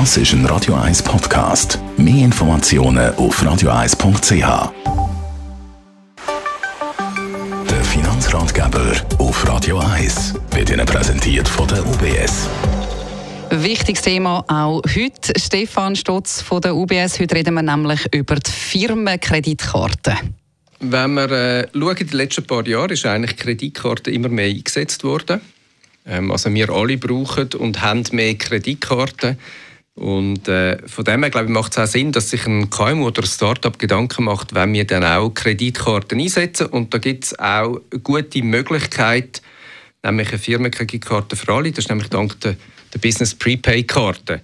Das ist ein Radio 1 Podcast. Mehr Informationen auf radio1.ch. Der Finanzratgeber auf Radio 1 wird Ihnen präsentiert von der UBS. Wichtiges Thema auch heute. Stefan Stotz von der UBS. Heute reden wir nämlich über die Firmenkreditkarten. Wenn wir äh, schauen, in den letzten paar Jahren ist eigentlich Kreditkarte immer mehr eingesetzt worden. Ähm, also wir alle brauchen und haben mehr Kreditkarten. Und äh, von dem her glaube ich, macht es auch Sinn, dass sich ein KMU oder ein Startup Gedanken macht, wenn wir dann auch Kreditkarten einsetzen. Und da gibt es auch eine gute Möglichkeit, nämlich eine Firmenkreditkarte für alle. Das ist nämlich dank der, der Business Prepaid Karte.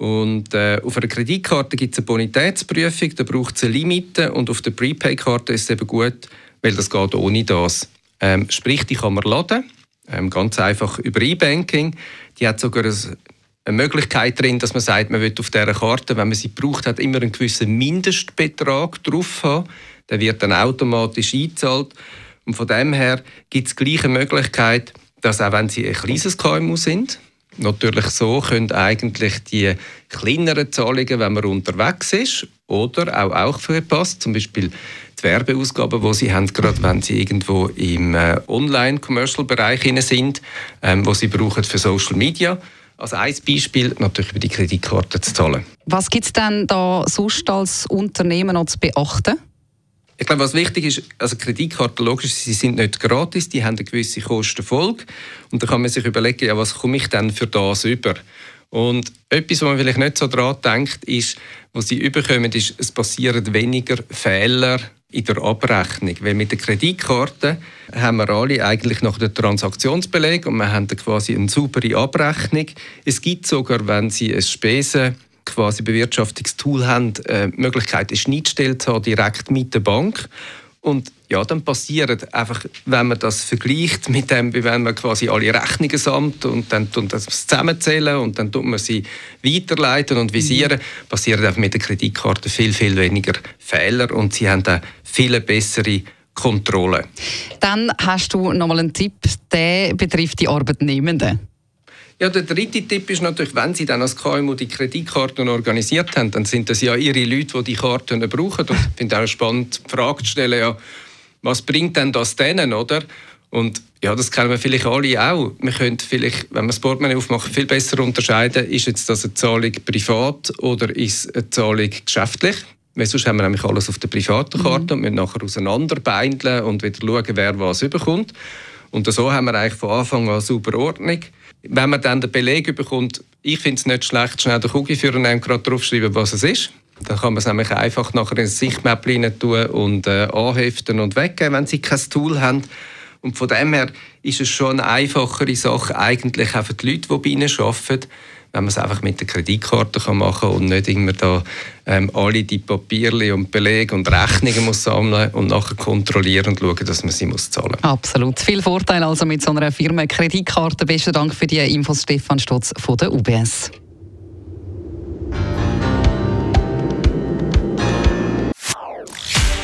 Und äh, auf einer Kreditkarte gibt es eine Bonitätsprüfung, da braucht es eine Limite und auf der Prepaid-Karte ist es eben gut, weil das geht ohne das. Ähm, sprich, die kann man laden, ähm, ganz einfach über E-Banking. Die hat sogar ein, eine Möglichkeit drin, dass man sagt, man will auf dieser Karte, wenn man sie braucht, hat immer einen gewissen Mindestbetrag drauf haben. Der wird dann automatisch eingezahlt. Und von dem her gibt es gleiche Möglichkeit, dass auch wenn Sie ein kleines KMU sind, natürlich so können eigentlich die kleineren Zahlungen, wenn man unterwegs ist oder auch auch verpasst, zum Beispiel die Werbeausgaben, die sie haben, gerade wenn sie irgendwo im äh, Online-Commercial-Bereich sind, ähm, wo sie brauchen für Social Media. Als ein Beispiel natürlich über die Kreditkarte zu zahlen. Was gibt es denn da sonst als Unternehmen noch zu beachten? Ich glaube, was wichtig ist, also Kreditkarten, logisch, sie sind nicht gratis, die haben eine gewisse Kostenfolge. Und da kann man sich überlegen, ja, was komme ich denn für das über? Und etwas, was man vielleicht nicht so daran denkt, ist, was sie überkommen, ist, es passieren weniger Fehler in der Abrechnung. Weil mit der Kreditkarte haben wir alle eigentlich noch den Transaktionsbeleg und wir haben quasi eine saubere Abrechnung. Es gibt sogar, wenn Sie ein Spesen quasi Bewirtschaftungstool haben, äh, die Möglichkeit, eine Schnittstelle zu haben, direkt mit der Bank. Und ja, dann passiert einfach, wenn man das vergleicht mit dem, wenn man quasi alle Rechnungen sammelt und dann tun das zusammenzählen und dann tut man sie weiterleiten und visieren, mhm. passieren einfach mit der Kreditkarte viel, viel weniger Fehler und sie haben dann viel bessere Kontrolle. Dann hast du noch mal einen Tipp, der betrifft die Arbeitnehmenden. Ja, der dritte Tipp ist natürlich, wenn Sie dann als KMU die Kreditkarten organisiert haben, dann sind das ja Ihre Leute, die die Karten brauchen. Und ich finde auch spannend, die Frage zu stellen, ja, was bringt denn das denen, oder? Und ja, das kennen wir vielleicht alle auch. Wir können vielleicht, wenn wir das Portemonnaie aufmachen, viel besser unterscheiden, ist jetzt das eine Zahlung privat oder ist eine Zahlung geschäftlich? Weil sonst haben wir nämlich alles auf der privaten Karte mhm. und müssen nachher auseinanderbeindeln und wieder schauen, wer was überkommt. Und so haben wir eigentlich von Anfang an super Ordnung. Wenn man dann den Beleg bekommt, ich finde es nicht schlecht, schnell den Kugelführer nehmen, gerade draufschreiben, was es ist. Dann kann man es nämlich einfach nachher in ein Sichtmap tun und äh, anheften und weggeben, wenn sie kein Tool haben. Und von dem her ist es schon eine einfachere Sache, eigentlich auch für die Leute, die bei ihnen arbeiten, wenn man es einfach mit der Kreditkarte kann machen kann und nicht immer da ähm, alle die Papierli und Belege und Rechnungen muss sammeln und nachher kontrollieren und schauen, dass man sie muss zahlen muss. Absolut. Viel Vorteil also mit so einer Firma Kreditkarte. Besten Dank für die Infos, Stefan Stotz von der UBS.